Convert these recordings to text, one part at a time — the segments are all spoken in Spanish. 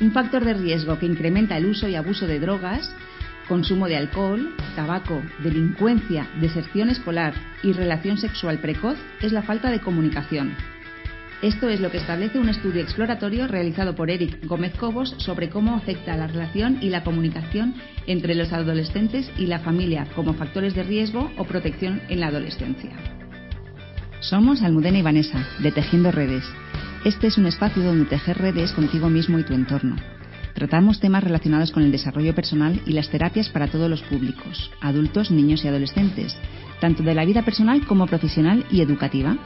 un factor de riesgo que incrementa el uso y abuso de drogas, consumo de alcohol, tabaco, delincuencia, deserción escolar y relación sexual precoz es la falta de comunicación. Esto es lo que establece un estudio exploratorio realizado por Eric Gómez Cobos sobre cómo afecta la relación y la comunicación entre los adolescentes y la familia como factores de riesgo o protección en la adolescencia. Somos Almudena y Vanessa, de Tejiendo Redes. Este es un espacio donde tejer redes contigo mismo y tu entorno. Tratamos temas relacionados con el desarrollo personal y las terapias para todos los públicos, adultos, niños y adolescentes, tanto de la vida personal como profesional y educativa.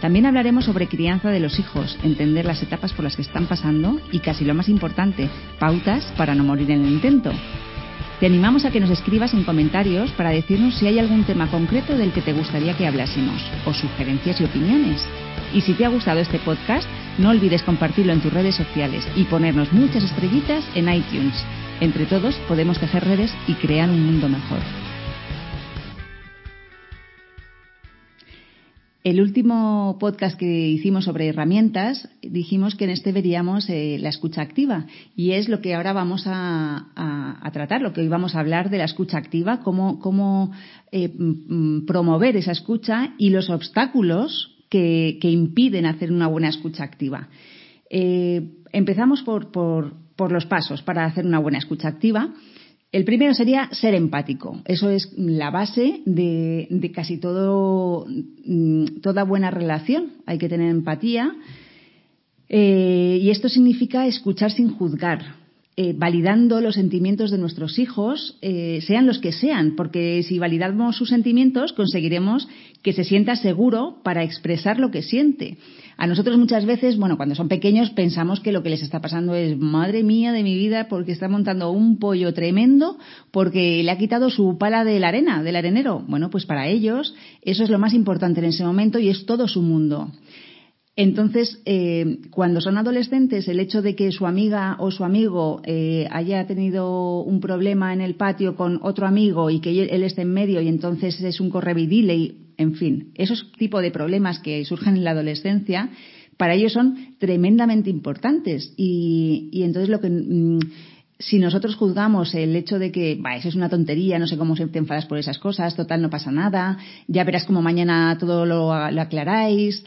También hablaremos sobre crianza de los hijos, entender las etapas por las que están pasando y, casi lo más importante, pautas para no morir en el intento. Te animamos a que nos escribas en comentarios para decirnos si hay algún tema concreto del que te gustaría que hablásemos, o sugerencias y opiniones. Y si te ha gustado este podcast, no olvides compartirlo en tus redes sociales y ponernos muchas estrellitas en iTunes. Entre todos podemos tejer redes y crear un mundo mejor. El último podcast que hicimos sobre herramientas dijimos que en este veríamos eh, la escucha activa y es lo que ahora vamos a, tratar, lo que hoy vamos a hablar de la escucha activa, cómo, eh, promover esa escucha y los obstáculos que, impiden hacer una buena escucha activa. Eh, empezamos por, por los pasos para hacer una buena escucha activa. El primero sería ser empático. Eso es la base de, casi todo, mm, toda buena relación. Hay que tener empatía. Eh, y esto significa escuchar sin juzgar, eh, validando los sentimientos de nuestros hijos, eh, sean los que sean, porque si validamos sus sentimientos conseguiremos que se sienta seguro para expresar lo que siente. A nosotros muchas veces, bueno, cuando son pequeños pensamos que lo que les está pasando es, madre mía de mi vida, porque está montando un pollo tremendo, porque le ha quitado su pala de la arena, del arenero. Bueno, pues para ellos eso es lo más importante en ese momento y es todo su mundo. Entonces, eh, cuando son adolescentes, el hecho de que su amiga o su amigo eh, haya tenido un problema en el patio con otro amigo y que él esté en medio y entonces es un correvidile y, en fin, esos tipos de problemas que surgen en la adolescencia, para ellos son tremendamente importantes. Y, entonces lo que. Mm, si nosotros juzgamos el hecho de que, va, eso es una tontería, no sé cómo te enfadas por esas cosas, total, no pasa nada, ya verás como mañana todo lo aclaráis,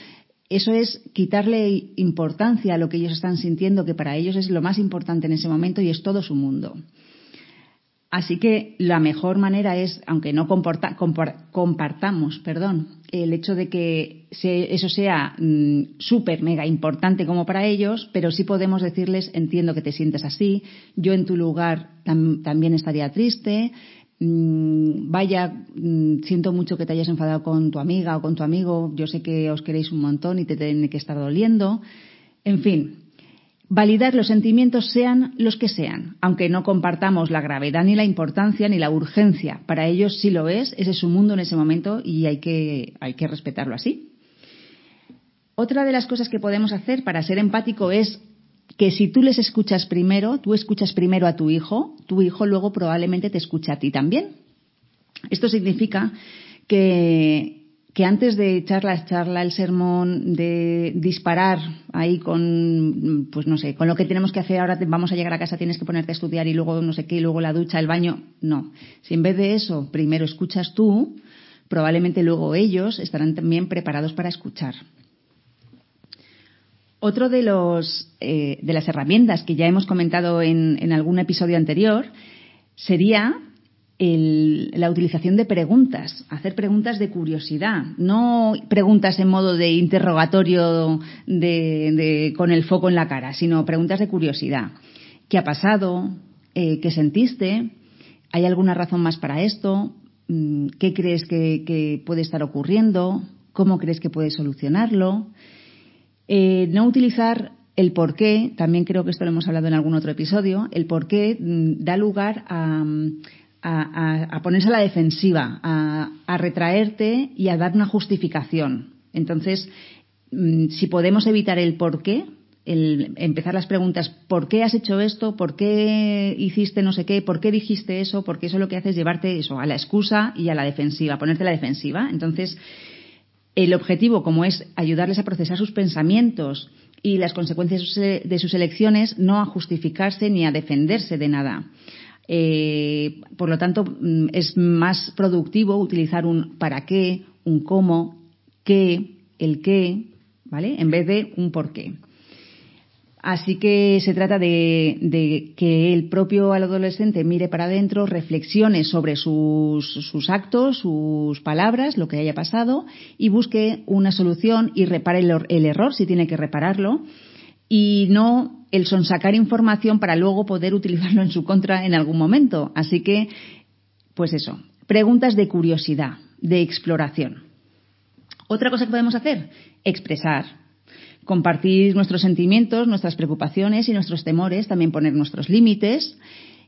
eso es quitarle importancia a lo que ellos están sintiendo, que para ellos es lo más importante en ese momento y es todo su mundo. Así que la mejor manera es, aunque no compartamos perdón, el hecho de que eso sea mm, súper, mega importante como para ellos, pero sí podemos decirles, entiendo que te sientes así, yo en tu lugar también estaría triste, vaya, mm, siento mucho que te hayas enfadado con tu amiga o con tu amigo, yo sé que os queréis un montón y te tiene que estar doliendo. En fin, validar los sentimientos sean los que sean, aunque no compartamos la gravedad ni la importancia ni la urgencia. Para ellos sí lo es, ese es su mundo en ese momento y hay que, hay que respetarlo así. Otra de las cosas que podemos hacer para ser empático es que si tú les escuchas primero, tú escuchas primero a tu hijo, tu hijo luego probablemente te escucha a ti también. Esto significa que, antes de echar la charla, el sermón, de disparar ahí con, pues no sé, con lo que tenemos que hacer ahora, vamos a llegar a casa, tienes que ponerte a estudiar y luego no sé qué, y luego la ducha, el baño, no. Si en vez de eso primero escuchas tú, probablemente luego ellos estarán también preparados para escuchar. Otro de, los, eh, de las herramientas que ya hemos comentado en, algún episodio anterior sería la utilización de preguntas, hacer preguntas de curiosidad, no preguntas en modo de interrogatorio con el foco en la cara, sino preguntas de curiosidad. ¿Qué ha pasado? Eh, ¿Qué sentiste? ¿Hay alguna razón más para esto? Mm, ¿Qué crees que puede estar ocurriendo? ¿Cómo crees que puedes solucionarlo? Eh, no utilizar el por qué, también creo que esto lo hemos hablado en algún otro episodio, el por qué mm, da lugar a, ponerse a la defensiva, a, retraerte y a dar una justificación. Entonces, mm, si podemos evitar el por qué, el empezar las preguntas, ¿por qué has hecho esto? ¿Por qué hiciste no sé qué? ¿Por qué dijiste eso? Porque eso lo que hace es llevarte eso a la excusa y a la defensiva, ponerte a la defensiva. Entonces, el objetivo, como es ayudarles a procesar sus pensamientos y las consecuencias de sus elecciones, no a justificarse ni a defenderse de nada. Eh, por lo tanto, mm, es más productivo utilizar un para qué, un cómo, qué, el qué, ¿vale? En vez de un por qué. Así que se trata de, que el propio adolescente mire para adentro, reflexione sobre sus, actos, sus palabras, lo que haya pasado y busque una solución y repare el, error si tiene que repararlo y no el sonsacar información para luego poder utilizarlo en su contra en algún momento. Así que, pues eso, preguntas de curiosidad, de exploración. Otra cosa que podemos hacer, expresar, compartir nuestros sentimientos, nuestras preocupaciones y nuestros temores, también poner nuestros límites.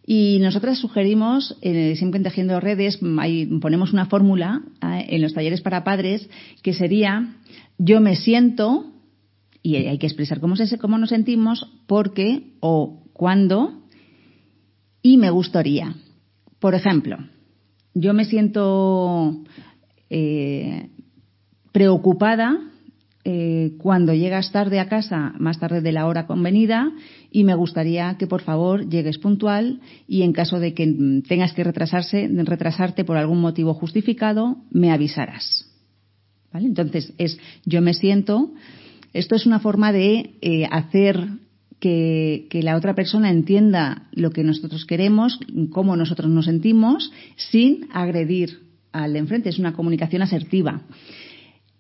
Y nosotras sugerimos, eh, siempre en Tejiendo Redes, ponemos una fórmula eh, en los talleres para padres que sería yo me siento, y hay que expresar cómo, se, cómo nos sentimos, porque o cuándo, y me gustaría. Por ejemplo, yo me siento eh, preocupada eh, cuando llegas tarde a casa, más tarde de la hora convenida, y me gustaría que por favor llegues puntual y en caso de que tengas que retrasarse, retrasarte por algún motivo justificado, me avisarás. ¿Vale? Entonces, es yo me siento. Esto es una forma de eh, hacer que, que, la otra persona entienda lo que nosotros queremos, cómo nosotros nos sentimos, sin agredir al de enfrente. Es una comunicación asertiva.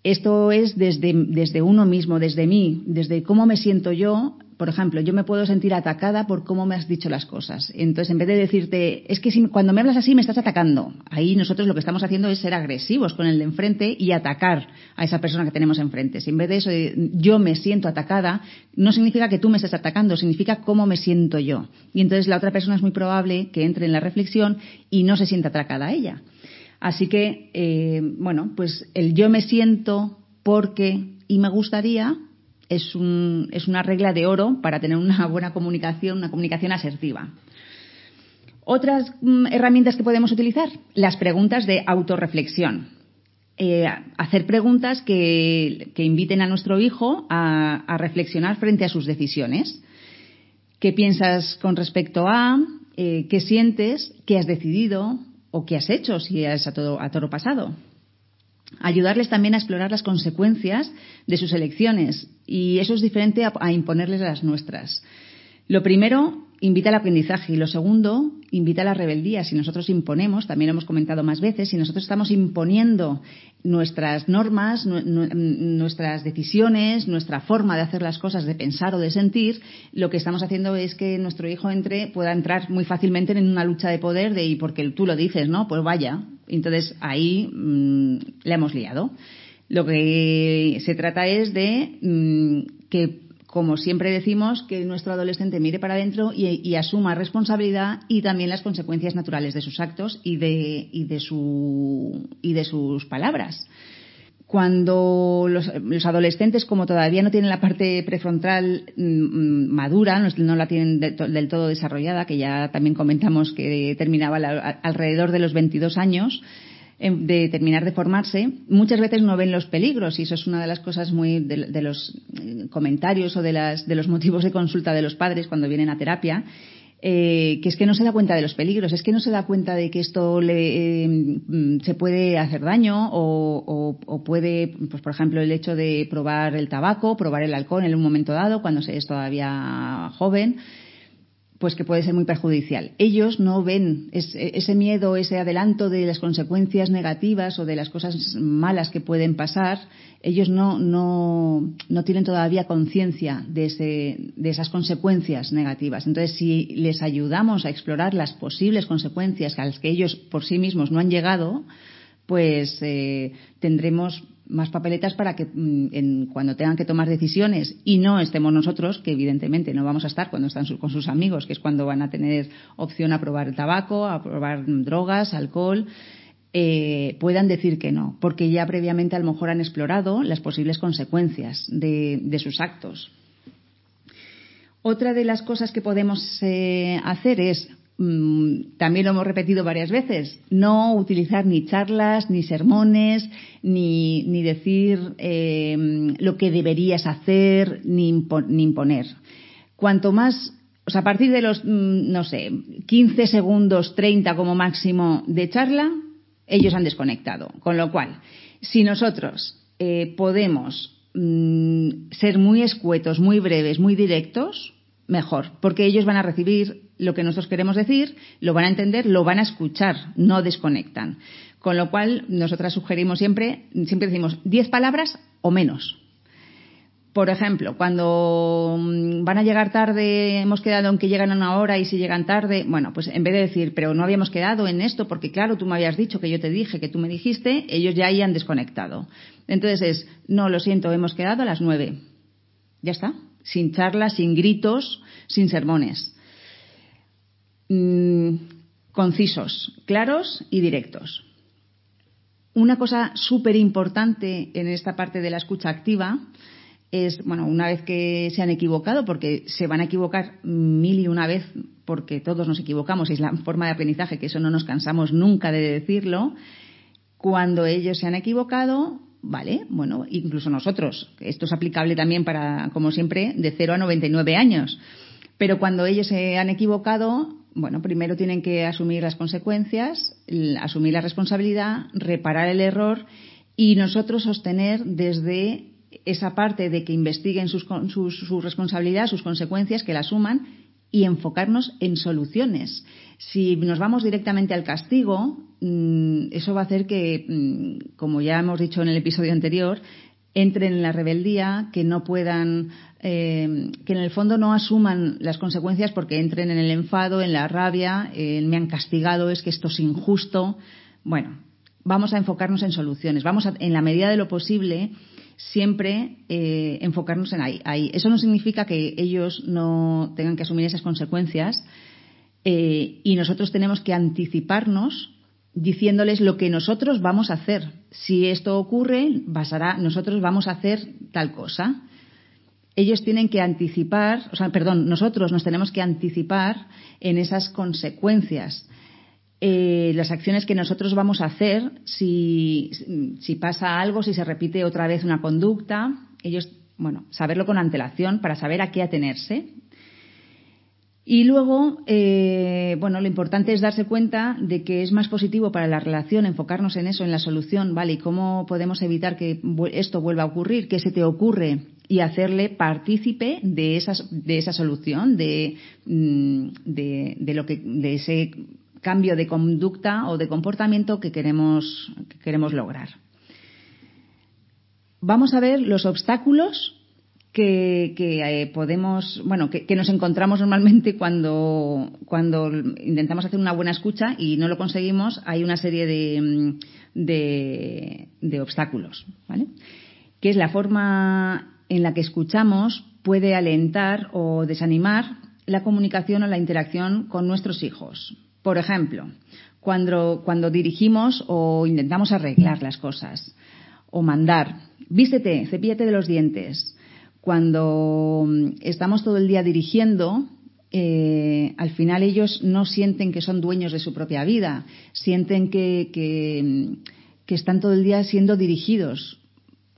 Esto es desde, uno mismo, desde mí, desde cómo me siento yo. Por ejemplo, yo me puedo sentir atacada por cómo me has dicho las cosas. Entonces, en vez de decirte, es que si, cuando me hablas así me estás atacando, ahí nosotros lo que estamos haciendo es ser agresivos con el de enfrente y atacar a esa persona que tenemos enfrente. Si en vez de eso, yo me siento atacada, no significa que tú me estés atacando, significa cómo me siento yo. Y entonces la otra persona es muy probable que entre en la reflexión y no se sienta atacada a ella. Así que, eh, bueno, pues el yo me siento porque y me gustaría es, un, es una regla de oro para tener una buena comunicación, una comunicación asertiva. Otras mm, herramientas que podemos utilizar, las preguntas de autorreflexión. Eh, hacer preguntas que, inviten a nuestro hijo a, reflexionar frente a sus decisiones. ¿Qué piensas con respecto a? Eh, ¿Qué sientes? ¿Qué has decidido? O qué has hecho si es a, todo, a toro pasado. Ayudarles también a explorar las consecuencias de sus elecciones y eso es diferente a imponerles las nuestras. Lo primero, invita al aprendizaje y lo segundo, invita a la rebeldía. Si nosotros imponemos, también lo hemos comentado más veces, si nosotros estamos imponiendo nuestras normas, nuestras decisiones, nuestra forma de hacer las cosas, de pensar o de sentir, lo que estamos haciendo es que nuestro hijo entre, pueda entrar muy fácilmente en una lucha de poder de y porque tú lo dices, ¿no? Pues vaya. Entonces ahí mm, le hemos liado. Lo que se trata es de mm, que como siempre decimos, que nuestro adolescente mire para adentro y, asuma responsabilidad y también las consecuencias naturales de sus actos y de, y de, su, y de sus palabras. Cuando los, adolescentes, como todavía no tienen la parte prefrontal mm, madura, no, la tienen del todo desarrollada, que ya también comentamos que terminaba alrededor de los 22 años, de terminar de formarse, muchas veces no ven los peligros y eso es una de las cosas muy de, los eh, comentarios o de, las, de los motivos de consulta de los padres cuando vienen a terapia. Eh, que es que no se da cuenta de los peligros, es que no se da cuenta de que esto le, eh, se puede hacer daño o, o, puede, pues por ejemplo, el hecho de probar el tabaco, probar el alcohol en un momento dado, cuando se es todavía joven pues que puede ser muy perjudicial. Ellos no ven ese miedo, ese adelanto de las consecuencias negativas o de las cosas malas que pueden pasar, ellos no, no, no tienen todavía conciencia de, de esas consecuencias negativas. Entonces, si les ayudamos a explorar las posibles consecuencias a las que ellos por sí mismos no han llegado, pues eh, tendremos más papeletas para que mm, cuando tengan que tomar decisiones y no estemos nosotros, que evidentemente no vamos a estar cuando están con sus amigos, que es cuando van a tener opción a probar tabaco, a probar drogas, alcohol, eh, puedan decir que no, porque ya previamente a lo mejor han explorado las posibles consecuencias de, sus actos. Otra de las cosas que podemos eh, hacer es mm, también lo hemos repetido varias veces, no utilizar ni charlas, ni sermones, ni, ni decir eh, lo que deberías hacer, ni, imponer. Cuanto más, o sea, a partir de los, mm, no sé, 15 segundos, 30 como máximo de charla, ellos han desconectado. Con lo cual, si nosotros eh, podemos mm, ser muy escuetos, muy breves, muy directos, mejor, porque ellos van a recibir lo que nosotros queremos decir, lo van a entender, lo van a escuchar, no desconectan. Con lo cual, nosotras sugerimos siempre, siempre decimos 10 palabras o menos. Por ejemplo, cuando mm, van a llegar tarde, hemos quedado en que llegan a una hora y si llegan tarde, bueno, pues en vez de decir, pero no habíamos quedado en esto porque claro, tú me habías dicho que yo te dije, que tú me dijiste, ellos ya ahí han desconectado. Entonces es, no, lo siento, hemos quedado a las nueve. Ya está. Sin charlas, sin gritos, sin sermones. Mm, concisos, claros y directos. Una cosa súper importante en esta parte de la escucha activa es, bueno, una vez que se han equivocado, porque se van a equivocar mil y una vez, porque todos nos equivocamos, y es la forma de aprendizaje, que eso no nos cansamos nunca de decirlo, cuando ellos se han equivocado, ¿vale? Bueno, incluso nosotros, esto es aplicable también para, como siempre, de 0 a 99 años. Pero cuando ellos se han equivocado, bueno, primero tienen que asumir las consecuencias, asumir la responsabilidad, reparar el error y nosotros sostener desde esa parte de que investiguen sus, su responsabilidad, sus consecuencias, que la asuman y enfocarnos en soluciones. Si nos vamos directamente al castigo, mm, eso va a hacer que, mm, como ya hemos dicho en el episodio anterior, entren en la rebeldía, que no puedan, eh, que en el fondo no asuman las consecuencias porque entren en el enfado, en la rabia, me han castigado, es que esto es injusto. Bueno, vamos a enfocarnos en soluciones. Vamos a, en la medida de lo posible, siempre eh, enfocarnos en ahí, Eso no significa que ellos no tengan que asumir esas consecuencias eh, y nosotros tenemos que anticiparnos diciéndoles lo que nosotros vamos a hacer. Si esto ocurre, basará, nosotros vamos a hacer tal cosa. Ellos tienen que anticipar, o sea, perdón, nosotros nos tenemos que anticipar en esas consecuencias. Eh, las acciones que nosotros vamos a hacer, si, si pasa algo, si se repite otra vez una conducta, ellos, bueno, saberlo con antelación para saber a qué atenerse. Y luego, eh, bueno, lo importante es darse cuenta de que es más positivo para la relación enfocarnos en eso, en la solución, ¿vale? ¿Y cómo podemos evitar que esto vuelva a ocurrir? ¿Qué se te ocurre? Y hacerle partícipe de, esas, de esa solución, de, mm, de, de, lo que, de ese cambio de conducta o de comportamiento que queremos, que queremos lograr. Vamos a ver los obstáculos que, eh, podemos, bueno, que, nos encontramos normalmente cuando, cuando intentamos hacer una buena escucha y no lo conseguimos, hay una serie de, de, de obstáculos, ¿vale? Que es la forma en la que escuchamos puede alentar o desanimar la comunicación o la interacción con nuestros hijos. Por ejemplo, cuando, cuando dirigimos o intentamos arreglar las cosas, o mandar, vístete, cepíllate de los dientes. Cuando mm, estamos todo el día dirigiendo, eh, al final ellos no sienten que son dueños de su propia vida, sienten que, que, mm, que, están todo el día siendo dirigidos.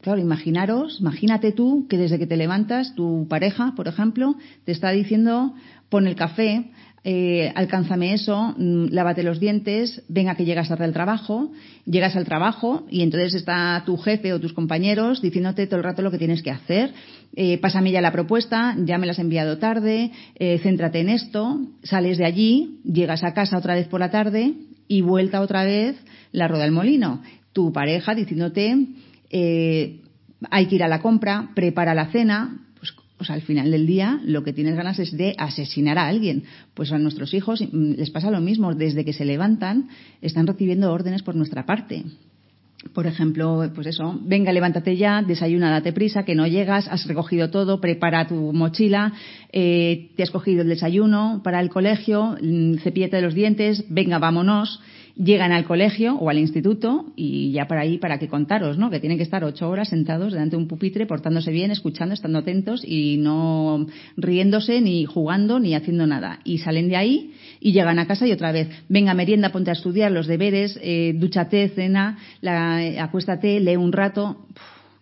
Claro, imaginaros, imagínate tú que desde que te levantas, tu pareja, por ejemplo, te está diciendo pon el café, eh, alcánzame eso, mm, lávate los dientes, venga que llegas tarde al trabajo, llegas al trabajo y entonces está tu jefe o tus compañeros diciéndote todo el rato lo que tienes que hacer. Eh, pásame ya la propuesta, ya me la has enviado tarde, eh, céntrate en esto, sales de allí, llegas a casa otra vez por la tarde y vuelta otra vez la rueda del molino. Tu pareja diciéndote eh, hay que ir a la compra, prepara la cena, pues al final del día lo que tienes ganas es de asesinar a alguien. Pues a nuestros hijos mm, les pasa lo mismo. Desde que se levantan están recibiendo órdenes por nuestra parte. Por ejemplo, pues eso, venga, levántate ya, desayuna, date prisa, que no llegas, has recogido todo, prepara tu mochila, eh, te has cogido el desayuno para el colegio, mm, cepillete de los dientes, venga, vámonos. Llegan al colegio o al instituto y ya para ahí, para qué contaros, ¿no? Que tienen que estar ocho horas sentados delante de un pupitre, portándose bien, escuchando, estando atentos y no riéndose, ni jugando, ni haciendo nada. Y salen de ahí y llegan a casa y otra vez, venga, merienda, ponte a estudiar los deberes, eh, dúchate, cena, la, acuéstate, lee un rato.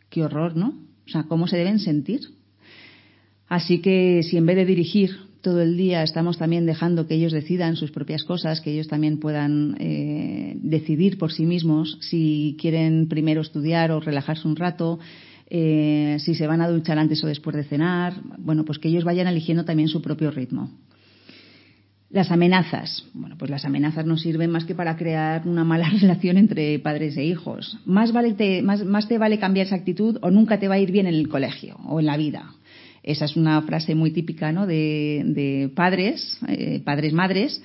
qué horror, ¿no? O sea, ¿cómo se deben sentir? Así que si en vez de dirigir todo el día estamos también dejando que ellos decidan sus propias cosas, que ellos también puedan eh, decidir por sí mismos si quieren primero estudiar o relajarse un rato, eh, si se van a duchar antes o después de cenar, bueno, pues que ellos vayan eligiendo también su propio ritmo. Las amenazas. Bueno, pues las amenazas no sirven más que para crear una mala relación entre padres e hijos. Más, vale más, más te vale cambiar esa actitud o nunca te va a ir bien en el colegio o en la vida. Esa es una frase muy típica ¿no? de, padres, eh, padres, madres,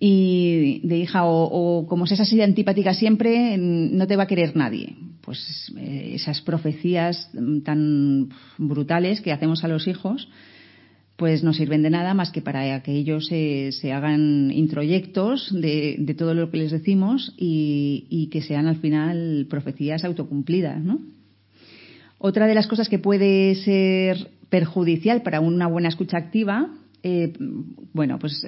y de hija, o, como seas así de antipática siempre, no te va a querer nadie. Pues eh, esas profecías tan brutales que hacemos a los hijos, pues no sirven de nada más que para que ellos se, hagan introyectos de, todo lo que les decimos y, y, que sean al final profecías autocumplidas, ¿no? Otra de las cosas que puede ser perjudicial para una buena escucha activa, eh, bueno, pues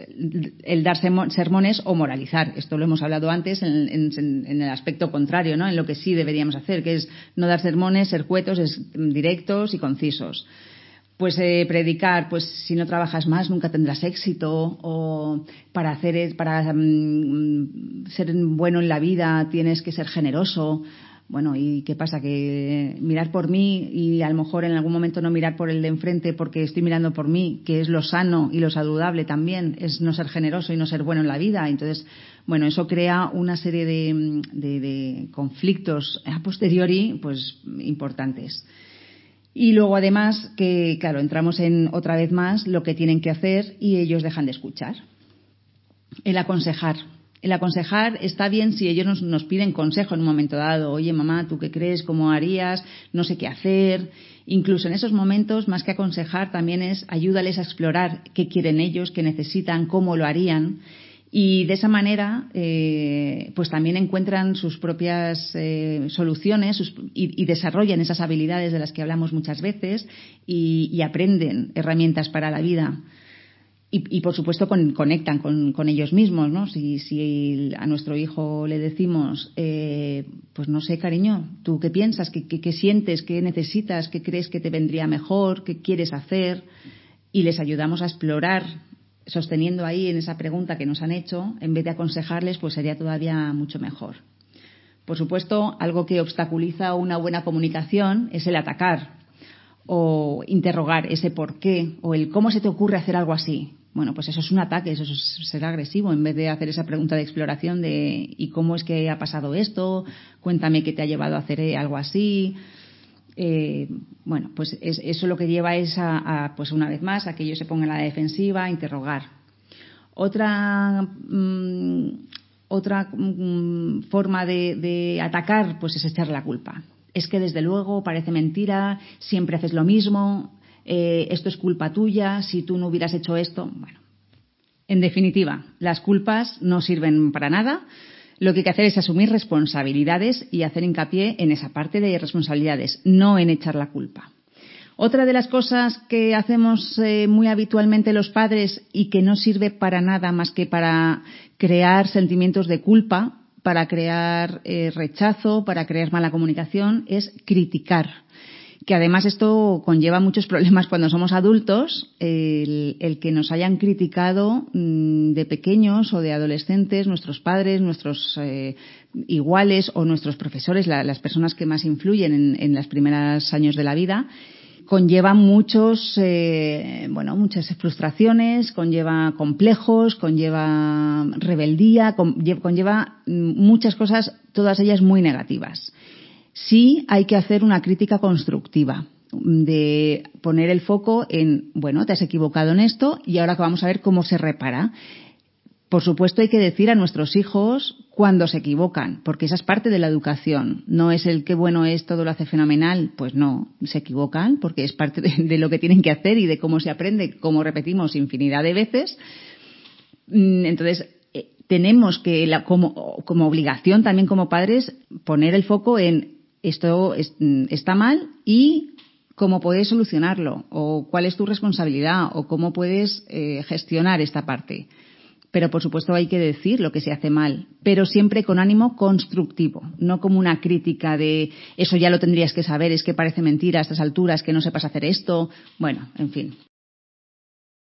el dar sermones o moralizar. Esto lo hemos hablado antes en, el aspecto contrario, ¿no? En lo que sí deberíamos hacer, que es no dar sermones, ser cuetos, directos y concisos. Pues eh, predicar, pues si no trabajas más nunca tendrás éxito o para hacer para mm, ser bueno en la vida tienes que ser generoso bueno, ¿y qué pasa? Que mirar por mí y a lo mejor en algún momento no mirar por el de enfrente porque estoy mirando por mí, que es lo sano y lo saludable también, es no ser generoso y no ser bueno en la vida. Entonces, bueno, eso crea una serie de, de conflictos a posteriori, pues importantes. Y luego, además, que, claro, entramos en otra vez más lo que tienen que hacer y ellos dejan de escuchar. El aconsejar el aconsejar está bien si ellos nos, piden consejo en un momento dado. Oye, mamá, ¿tú qué crees? ¿Cómo harías? No sé qué hacer. Incluso en esos momentos, más que aconsejar, también es ayúdales a explorar qué quieren ellos, qué necesitan, cómo lo harían. Y de esa manera, eh, pues también encuentran sus propias eh, soluciones y, desarrollan esas habilidades de las que hablamos muchas veces y aprenden herramientas para la vida. Y, por supuesto conectan con, ellos mismos, ¿no? Si, a nuestro hijo le decimos, eh, pues no sé, cariño, ¿tú qué piensas? ¿Qué, ¿Qué, sientes? ¿Qué necesitas? ¿Qué crees que te vendría mejor? ¿Qué quieres hacer? Y les ayudamos a explorar, sosteniendo ahí en esa pregunta que nos han hecho, en vez de aconsejarles, pues sería todavía mucho mejor. Por supuesto, algo que obstaculiza una buena comunicación es el atacar o interrogar ese por qué o el cómo se te ocurre hacer algo así. Bueno, pues eso es un ataque, eso es ser agresivo, en vez de hacer esa pregunta de exploración de ¿y cómo es que ha pasado esto? Cuéntame qué te ha llevado a hacer eh, algo así. Eh, bueno, pues eso lo que lleva es a, pues una vez más, a que ellos se pongan a la defensiva, a interrogar. Otra, mm, otra mm, forma de, de atacar, pues es echar la culpa. Es que desde luego parece mentira, siempre haces lo mismo, eh, esto es culpa tuya, si tú no hubieras hecho esto. Bueno, en definitiva, las culpas no sirven para nada. Lo que hay que hacer es asumir responsabilidades y hacer hincapié en esa parte de responsabilidades, no en echar la culpa. Otra de las cosas que hacemos eh, muy habitualmente los padres y que no sirve para nada más que para crear sentimientos de culpa, para crear eh, rechazo, para crear mala comunicación, es criticar. Que además esto conlleva muchos problemas cuando somos adultos, el, que nos hayan criticado mm, de pequeños o de adolescentes, nuestros padres, nuestros eh, iguales o nuestros profesores, las personas que más influyen en, los primeros años de la vida, conlleva muchos, eh, bueno, muchas frustraciones, conlleva complejos, conlleva rebeldía, conlleva muchas cosas, todas ellas muy negativas sí hay que hacer una crítica constructiva de poner el foco en, bueno, te has equivocado en esto y ahora vamos a ver cómo se repara. Por supuesto, hay que decir a nuestros hijos cuando se equivocan, porque esa es parte de la educación. No es el que bueno es, todo lo hace fenomenal. Pues no, se equivocan porque es parte de, lo que tienen que hacer y de cómo se aprende, como repetimos infinidad de veces. Mm, entonces, tenemos que, como, como obligación también como padres, poner el foco en esto está mal y cómo puedes solucionarlo o cuál es tu responsabilidad o cómo puedes eh, gestionar esta parte. Pero por supuesto hay que decir lo que se hace mal, pero siempre con ánimo constructivo, no como una crítica de eso ya lo tendrías que saber, es que parece mentira a estas alturas que no sepas hacer esto. Bueno, en fin,